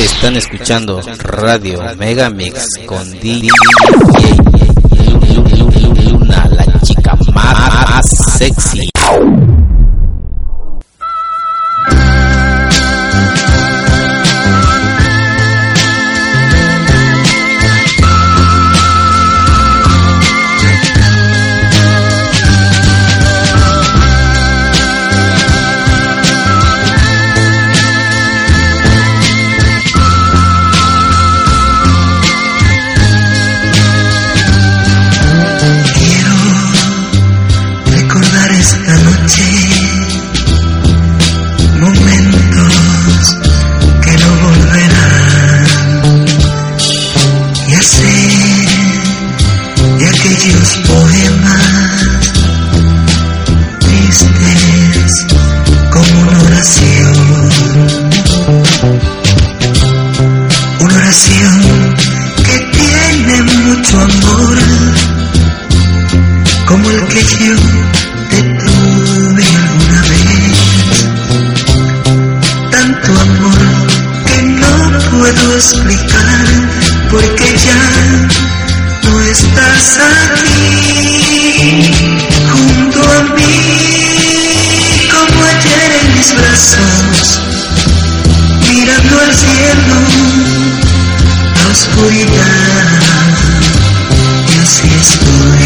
Están escuchando Radio Megamix con DJ Luna, la chica más sexy. haciendo la oscuridad y así estoy.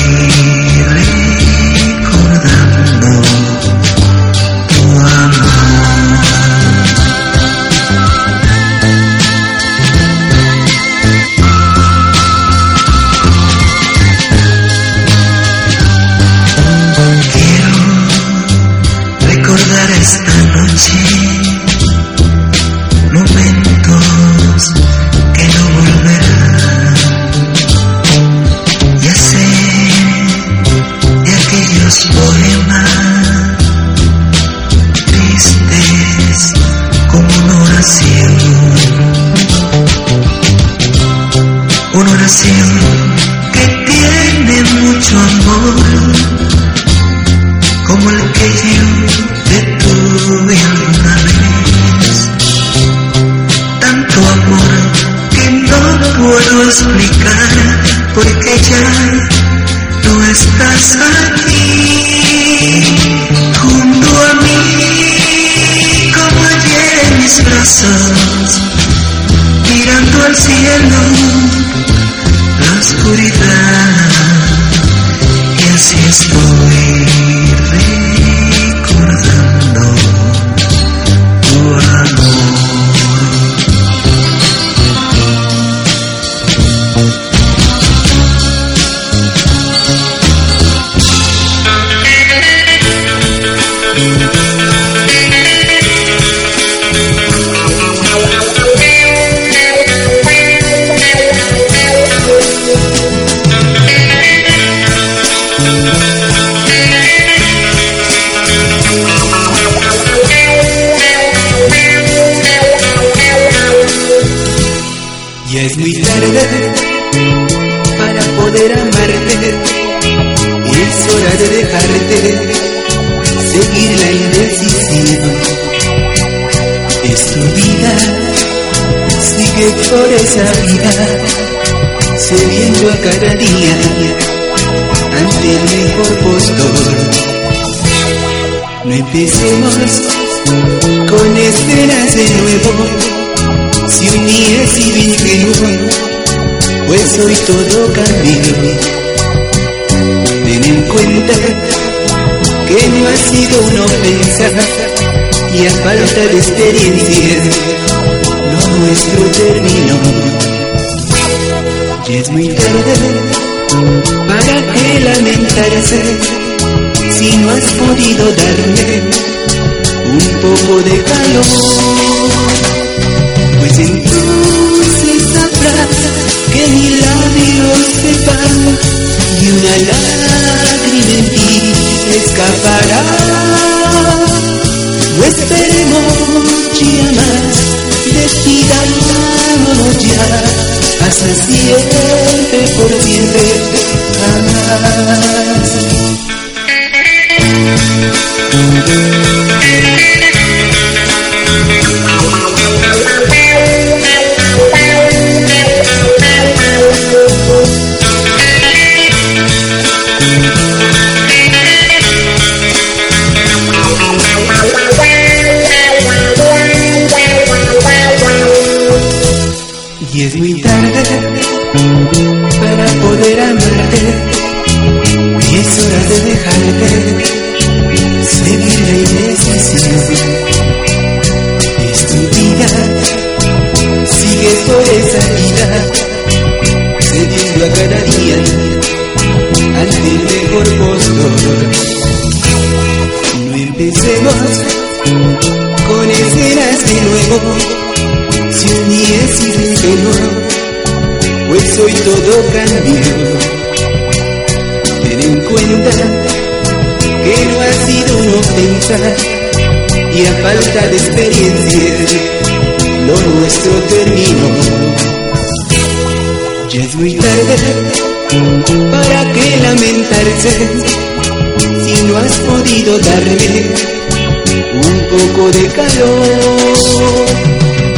de despedirse, lo nuestro terminó. Y es muy tarde para que lamentarse si no has podido darme un poco de calor. se siente por siempre jamás. Nuestro terminó. Ya es muy tarde para que lamentarse si no has podido darme un poco de calor.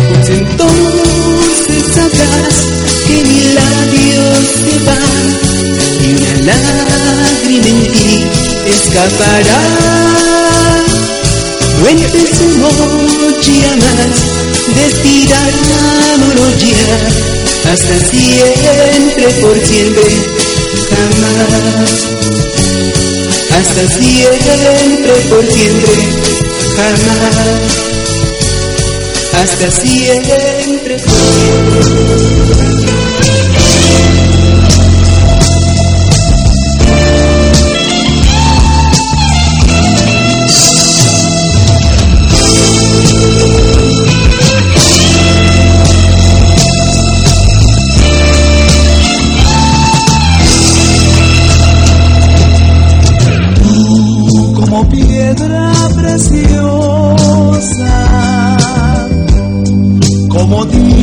Pues entonces sabrás que mi labio se va y una lágrima en ti escapará. No empecemos ya más de ya hasta siempre, por siempre, jamás. Hasta siempre, por siempre, jamás. Hasta siempre, por siempre.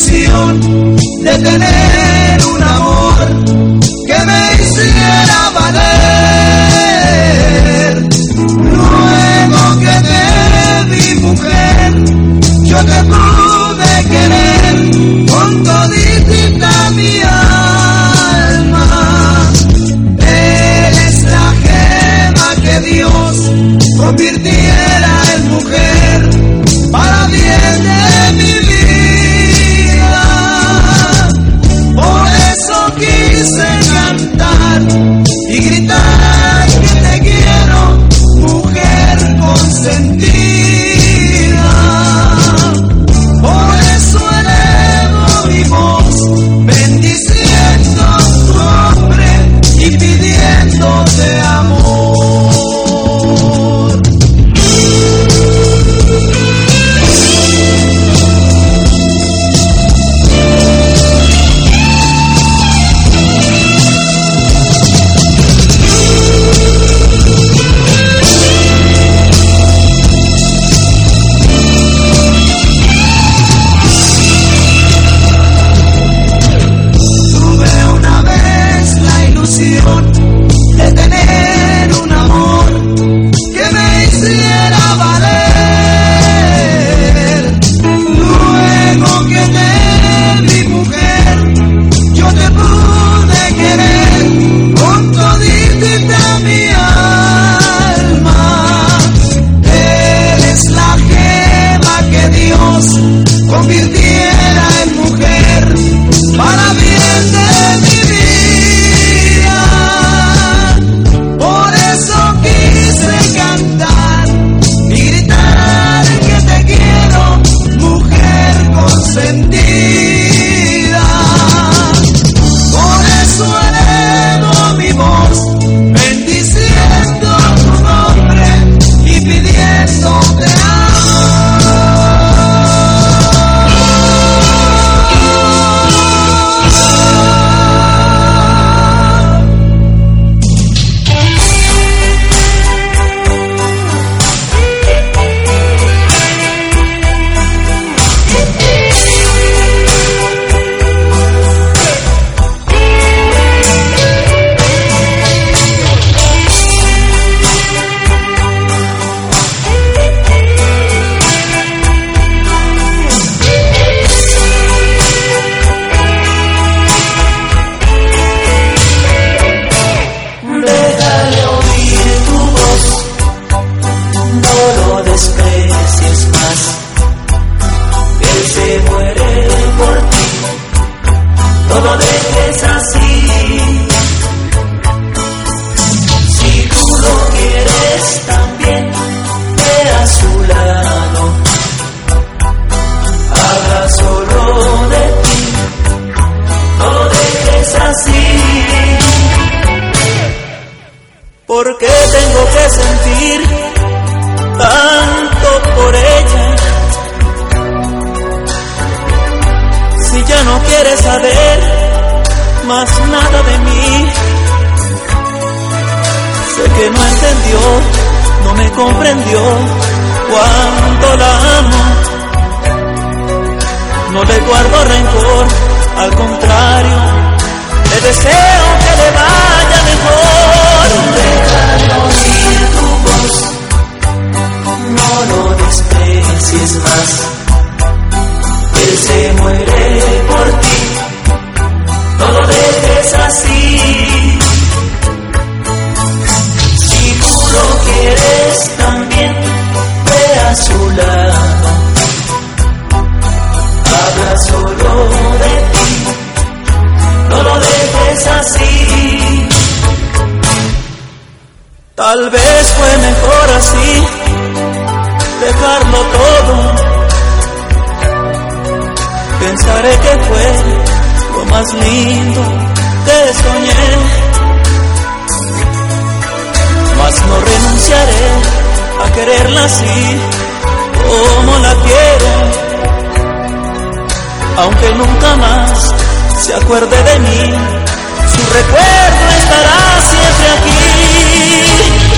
de tener un amor. Tal vez fue mejor así, dejarlo todo. Pensaré que fue lo más lindo que soñé. Mas no renunciaré a quererla así como la quiero. Aunque nunca más se acuerde de mí, su recuerdo estará siempre aquí. me.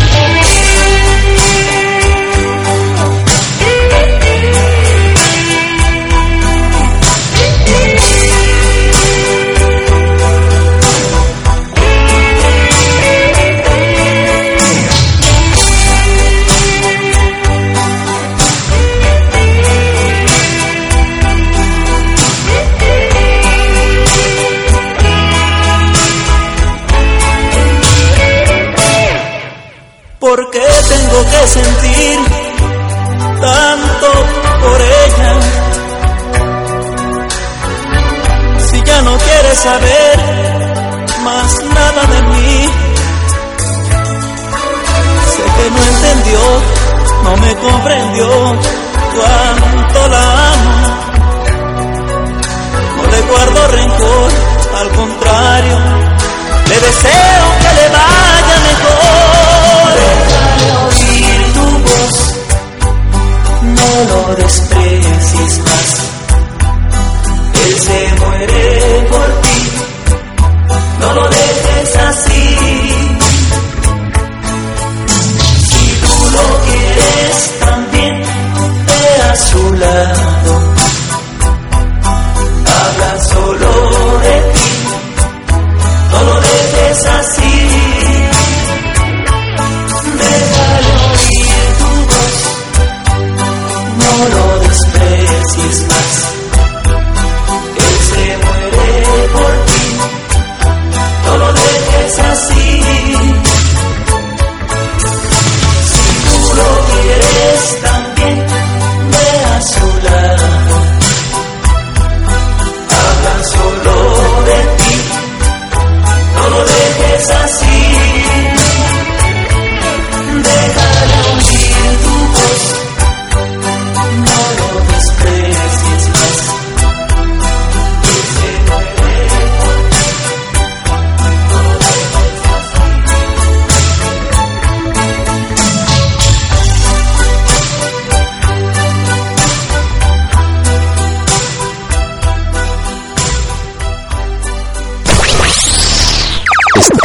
tengo que sentir tanto por ella. Si ya no quieres saber más nada de mí, sé que no entendió, no me comprendió cuánto la amo.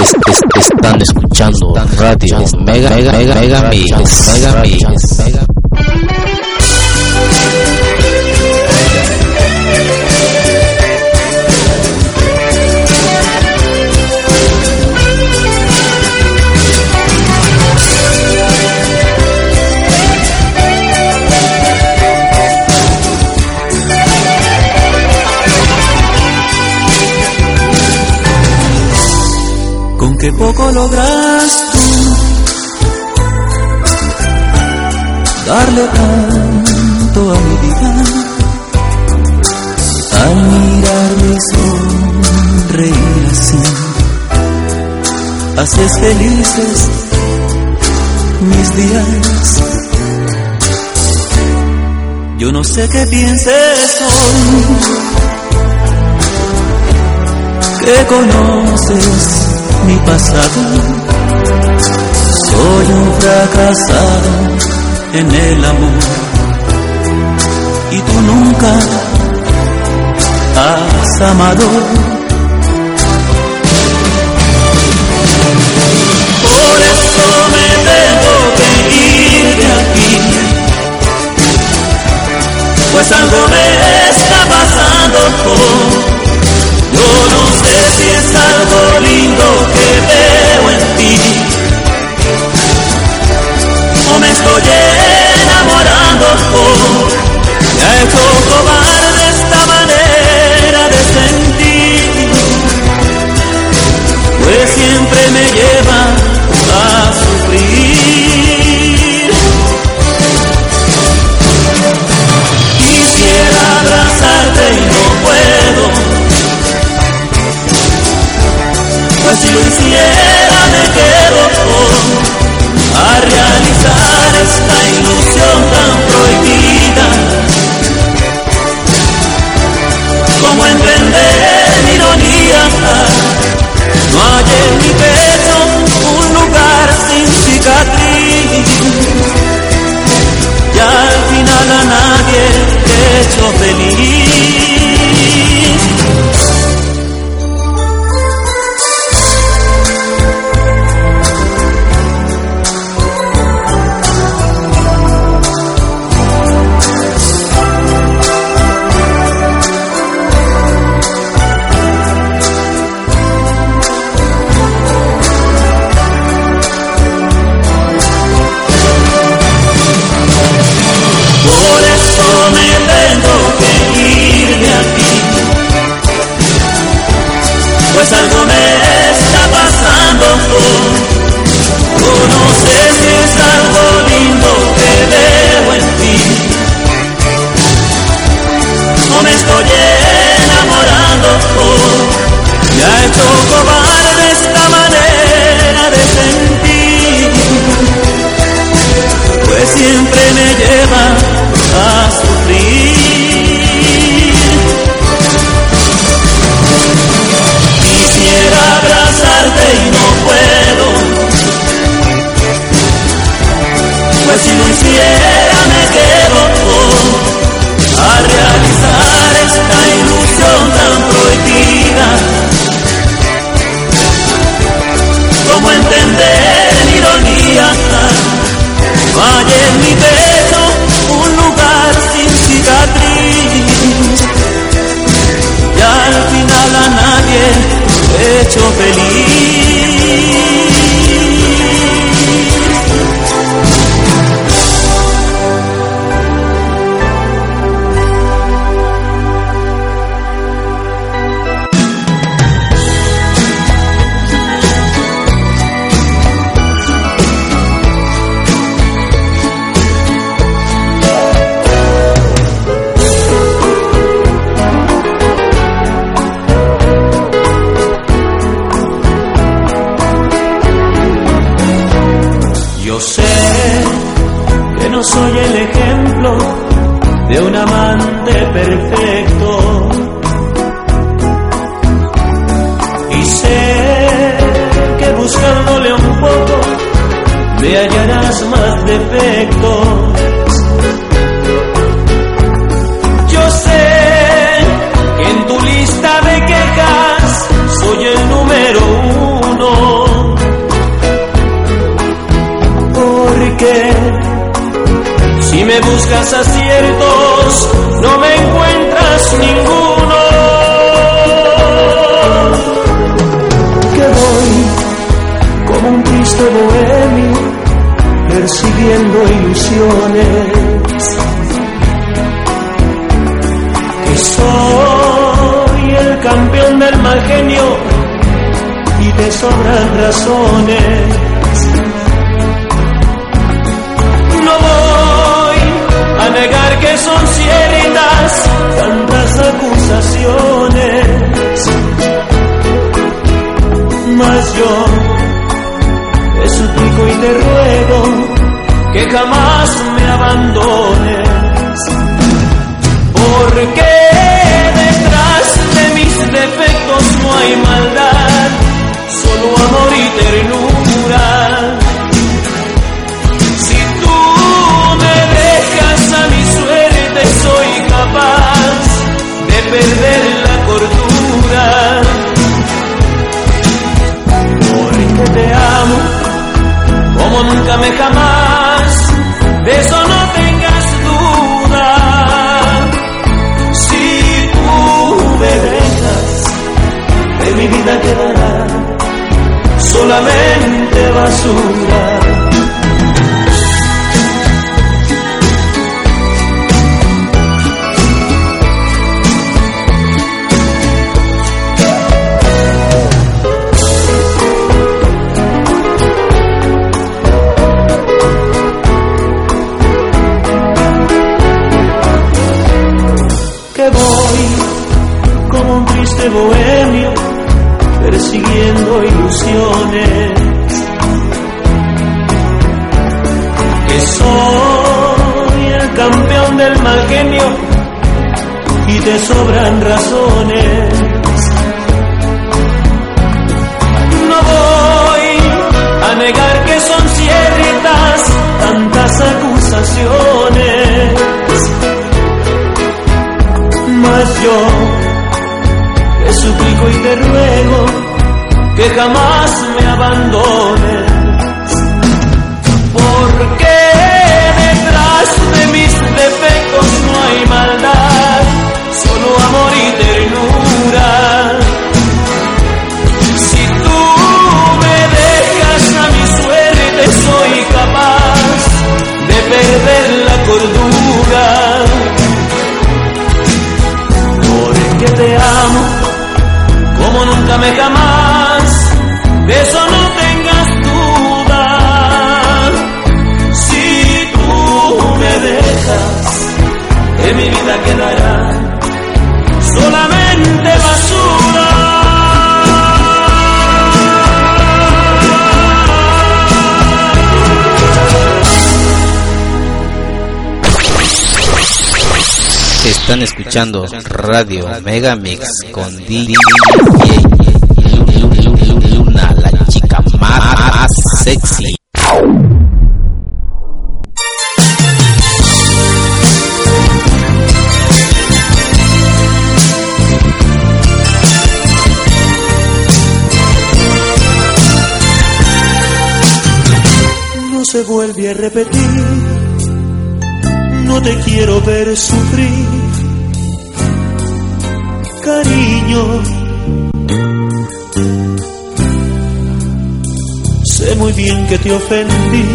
Están escuchando radio mega mega mega mega mega mega mega que poco logras tú darle tanto a mi vida al mirarme sonreír así. Haces felices mis días. Yo no sé qué pienses hoy que conoces mi pasado. Soy un fracasado en el amor y tú nunca has amado. Por eso me tengo que ir de aquí, pues algo me está soy el ejemplo de un amante perfecto. Y sé que buscándole un poco me hallarás más defectos. Me buscas aciertos, no me encuentras ninguno. Que voy como un triste bohemio, persiguiendo ilusiones. Que soy el campeón del mal genio y te sobran razones. negar que son ciertas tantas acusaciones. Mas yo te suplico y te ruego que jamás me abandones. Porque te suplico y te ruego que jamás me abandones. Porque detrás de mis defectos no hay maldad, solo amor y ternura. Si tú me dejas a mi suerte, soy capaz de perder la cordura. Te amo como nunca me jamás, Están escuchando Radio Megamix con DJ Luna, la chica más sexy. No se vuelve a repetir, no te quiero ver sufrir, cariño. Sé muy bien que te ofendí,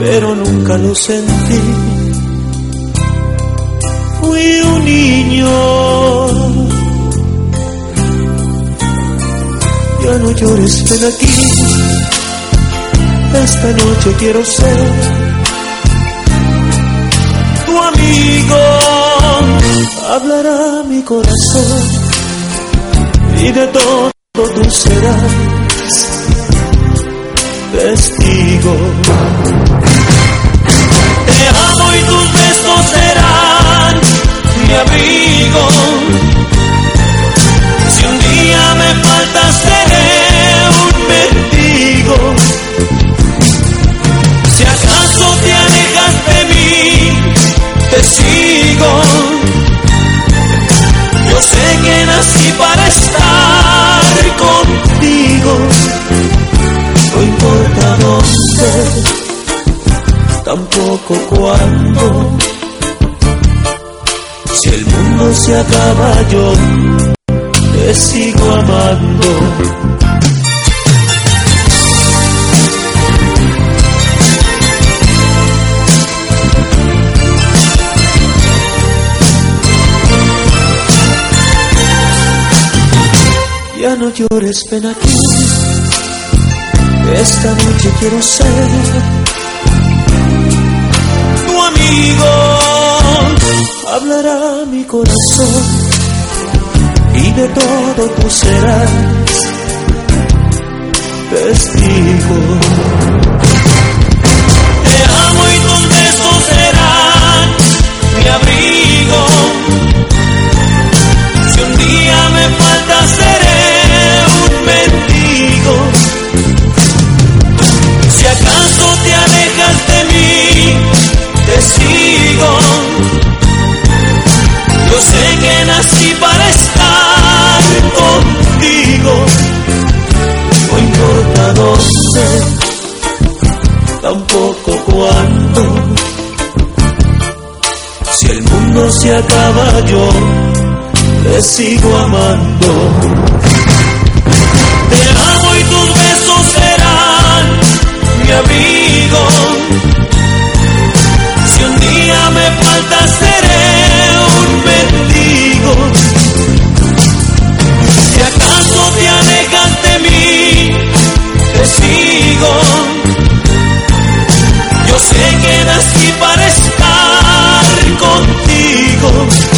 pero nunca lo sentí. Fui un niño. Ya no llores, ven aquí. Esta noche quiero ser amigo. Hablará mi corazón y de todo tú serás testigo. Te amo y tus besos serán mi abrigo. Yo sé que nací para estar contigo. No importa dónde, tampoco cuándo. Si el mundo se acaba, yo te sigo amando. No llores, ven aquí. Esta noche quiero ser tu amigo. Hablará mi corazón y de todo tú serás testigo. Te amo y tus besos serán mi abrigo. Si un día me falta seré sigo. Yo sé que nací para estar contigo. No importa dónde, tampoco cuándo. Si el mundo se acaba, yo te sigo amando. Te amo y tus besos serán mi abrigo. Seré un mendigo. Si acaso te alejas de mí, te sigo. Yo sé que nací para estar contigo.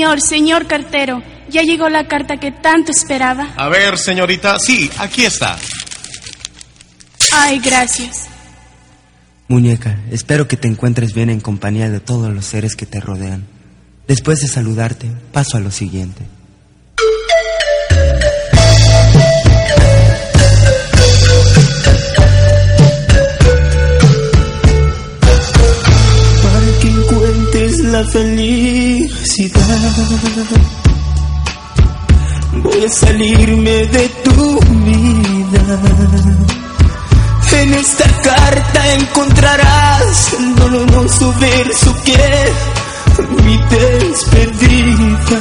Señor, señor cartero, ya llegó la carta que tanto esperaba. A ver, señorita, sí, aquí está. Ay, gracias. Muñeca, espero que te encuentres bien en compañía de todos los seres que te rodean. Después de saludarte, paso a lo siguiente. La felicidad. Voy a salirme de tu vida. En esta carta encontrarás el doloroso verso que mi despedida.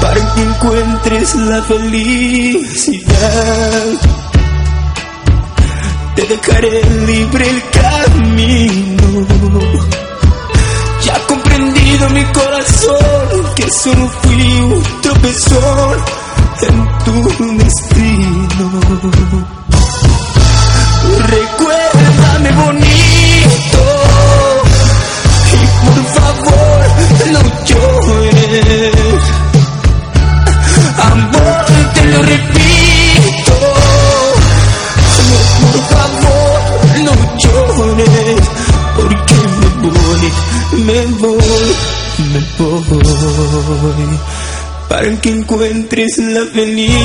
Para que encuentres la felicidad te dejaré libre el camino. Comprendido mi corazón que solo fui un tropezón en tu destino. Recuérdame bonito para que encuentres la felicidad.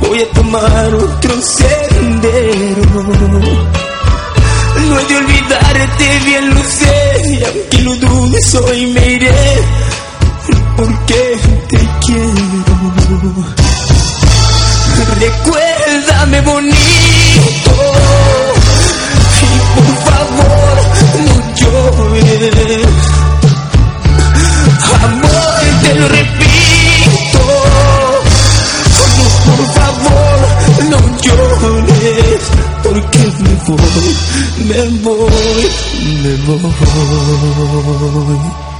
Voy a tomar otro sendero. No he de olvidarte, bien lo sé, y aunque lo dudes hoy me iré, porque te quiero. Recuérdame bonito y por favor no llores. Te repito. No, por favor no llores. Porque me voy, me voy, me voy.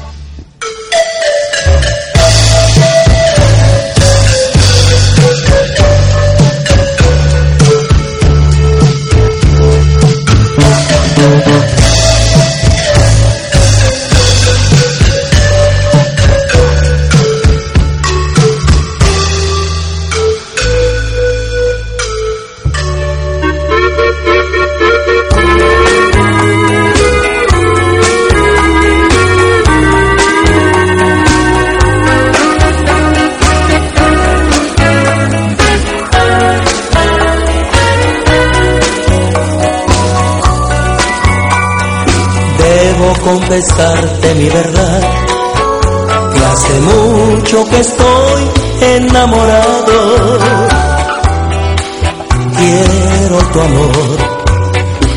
Debo confesarte mi verdad, que hace mucho que estoy enamorado. Quiero tu amor,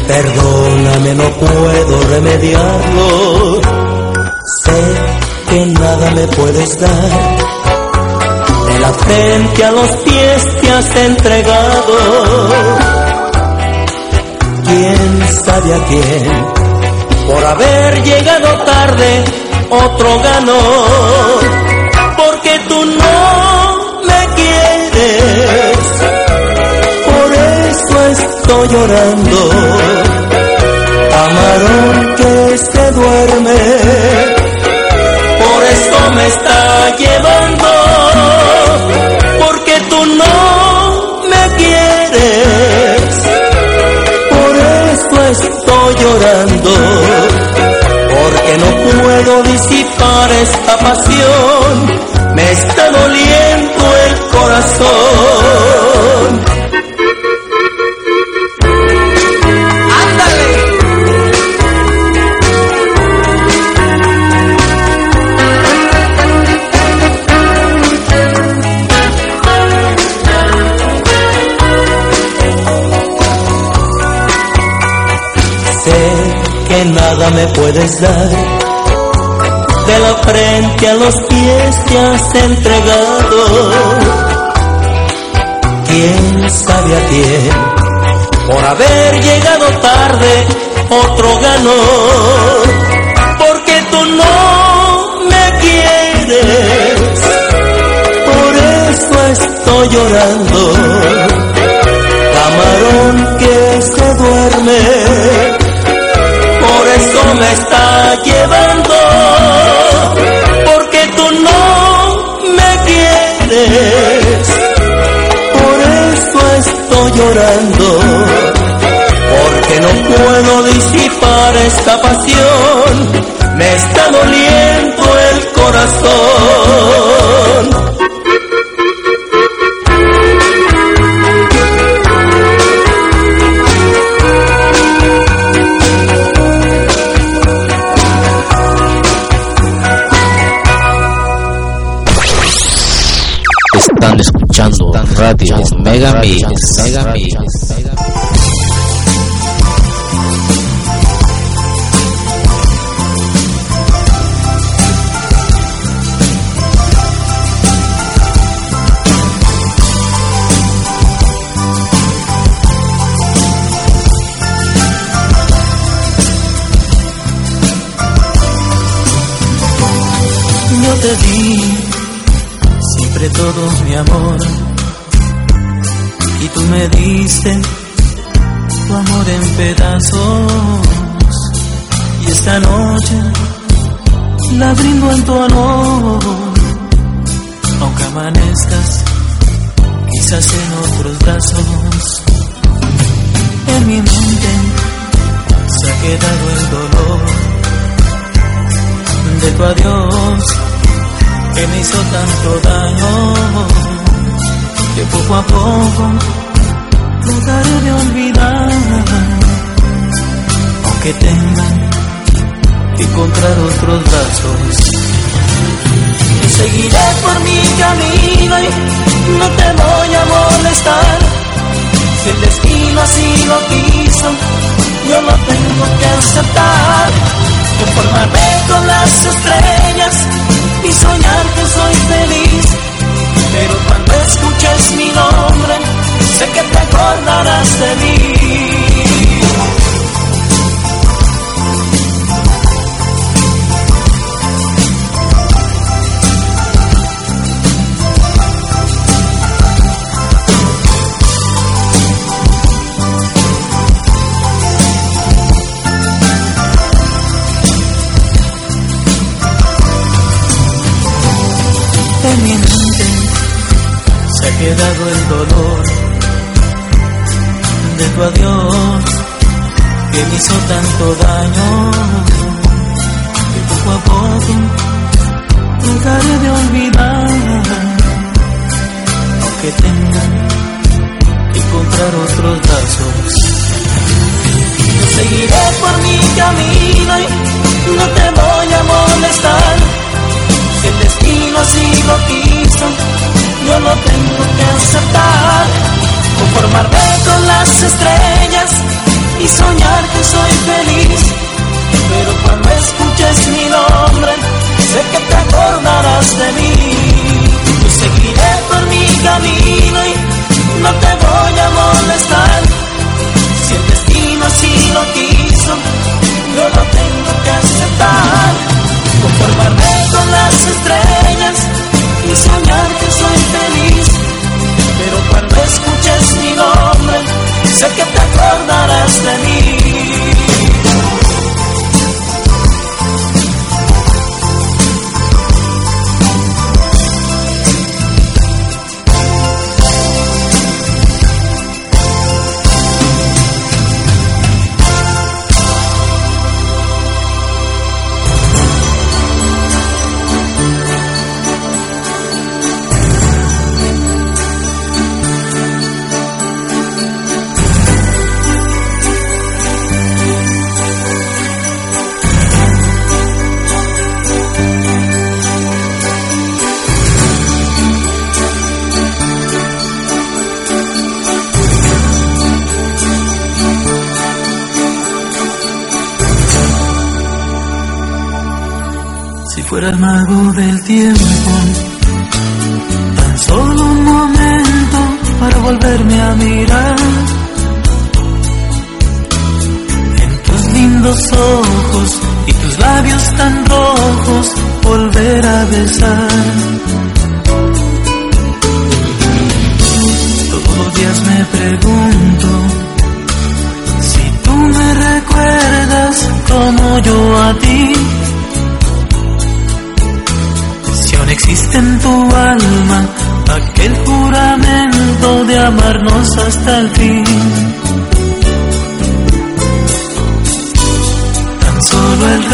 perdóname, no puedo remediarlo. Sé que nada me puedes dar, de la frente a los pies te has entregado. ¿Quién sabe a quién? Por haber llegado tarde, otro ganó. Porque tú no me quieres, por eso estoy llorando. Camarón que se duerme, por eso me está llevando. Porque tú no porque no puedo disipar esta pasión, me está doliendo el corazón. Me puedes dar. De la frente a los pies te has entregado. ¿Quién sabe a quién? Por haber llegado tarde, otro ganó. Porque tú no me quieres. Por eso estoy llorando. Me está llevando, porque tú no me quieres, por eso estoy llorando, porque no puedo disipar esta pasión, me está doliendo el corazón. Radio Mega Mix. Mega Mix. Yo te di siempre todo mi amor tu amor en pedazos. Y esta noche la brindo en tu honor. Aunque amanezcas quizás en otros brazos en mi mente se ha quedado el dolor de tu adiós que me hizo tanto daño que poco a poco trataré de olvidar, aunque tenga que encontrar otros brazos. seguiré por mi camino y no te voy a molestar. Si el destino así lo quiso, yo lo tengo que aceptar. Conformarme con las estrellas y soñar que soy feliz pero cuando escuches mi nombre, sé que te acordarás de mí. Hizo tanto daño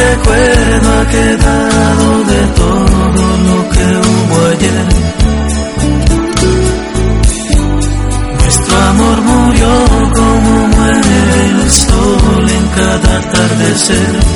recuerdo ha quedado de todo lo que hubo ayer. Nuestro amor murió como muere el sol en cada atardecer.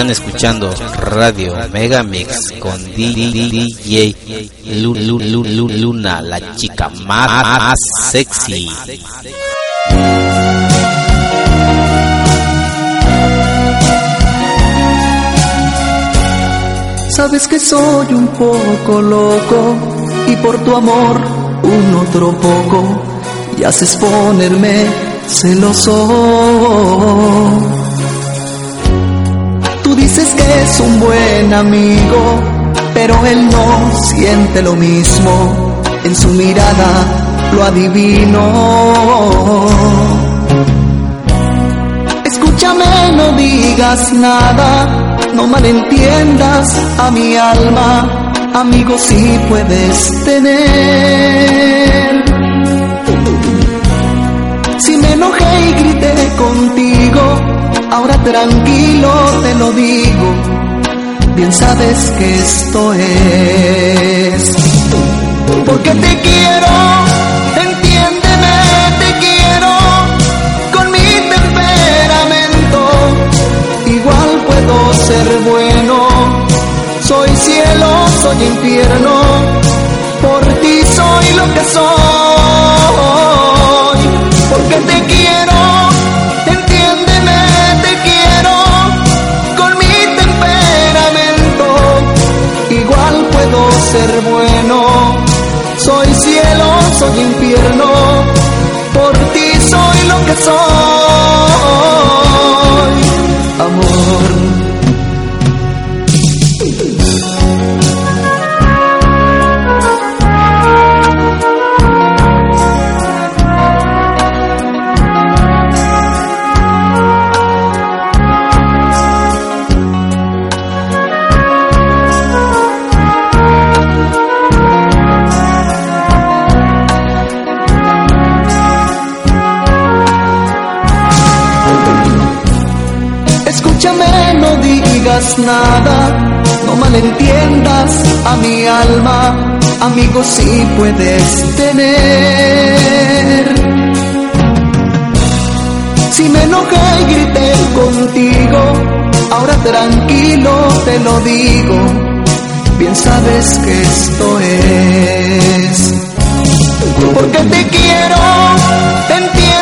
Están escuchando Radio Mega Mix con DJ Lu- Lu- Lu- Lu- Luna, la chica más sexy. Sabes que soy un poco loco y por tu amor un otro poco y haces ponerme celoso. Que es un buen amigo, pero él no siente lo mismo. En su mirada lo adivino. Escúchame, no digas nada, no malentiendas a mi alma, amigo si puedes tener. Si me enojé y grité contigo, ahora tranquilo te lo digo, bien sabes que esto es. Porque te quiero, entiéndeme, te quiero, con mi temperamento, igual puedo ser bueno, soy cielo, soy infierno, por ti soy lo que soy, porque te quiero, soy infierno, por ti soy lo que soy, digas nada, no malentiendas a mi alma, amigo sí puedes tener. Si me enojé y grité contigo, ahora tranquilo te lo digo, bien sabes que esto es. Porque te quiero, te entiendo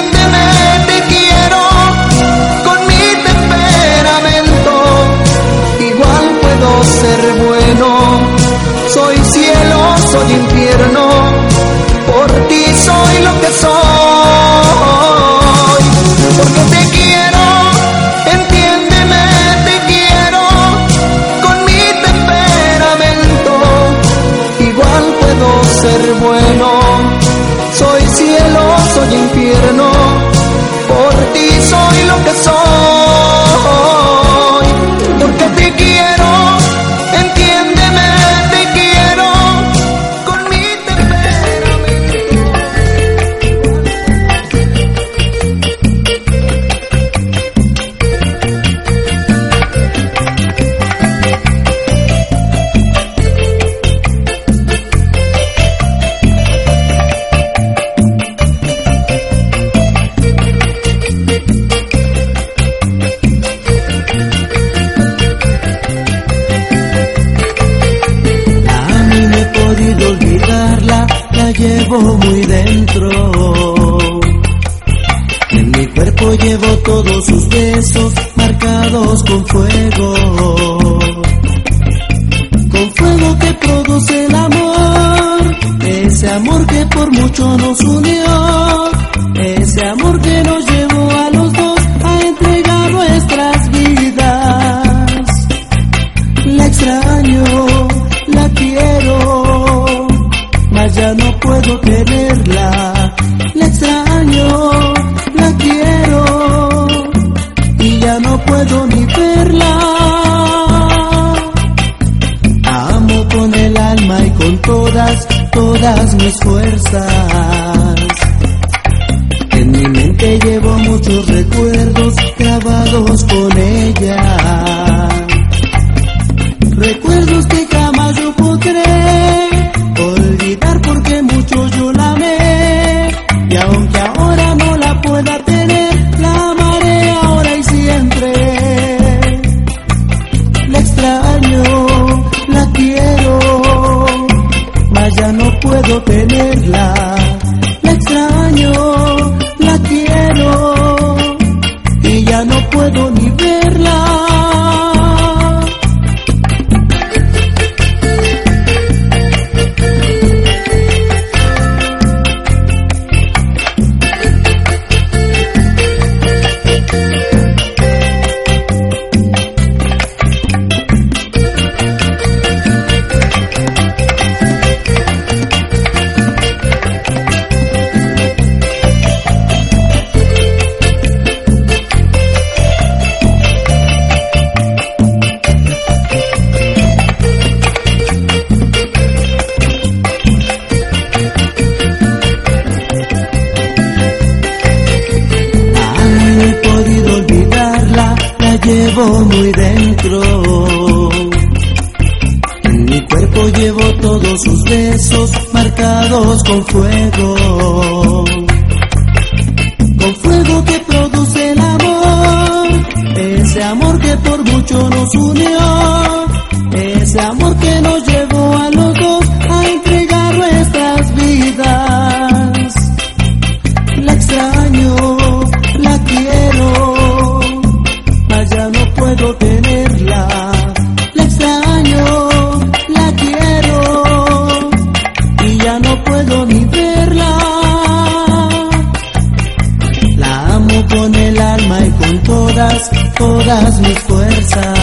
todas, todas mis fuerzas.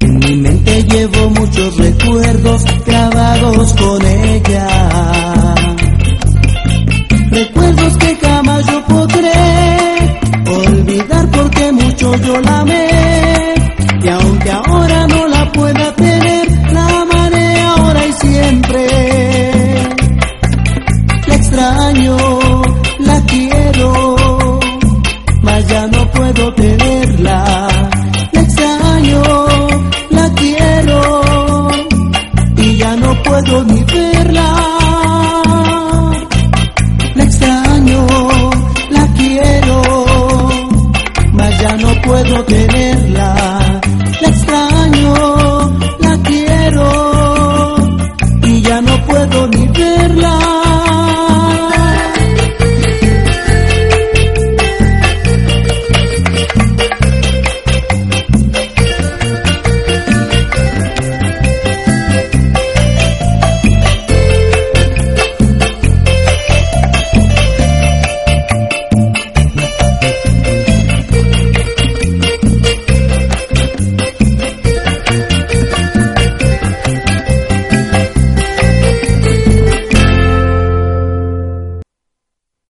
En mi mente llevo muchos recuerdos grabados con ella.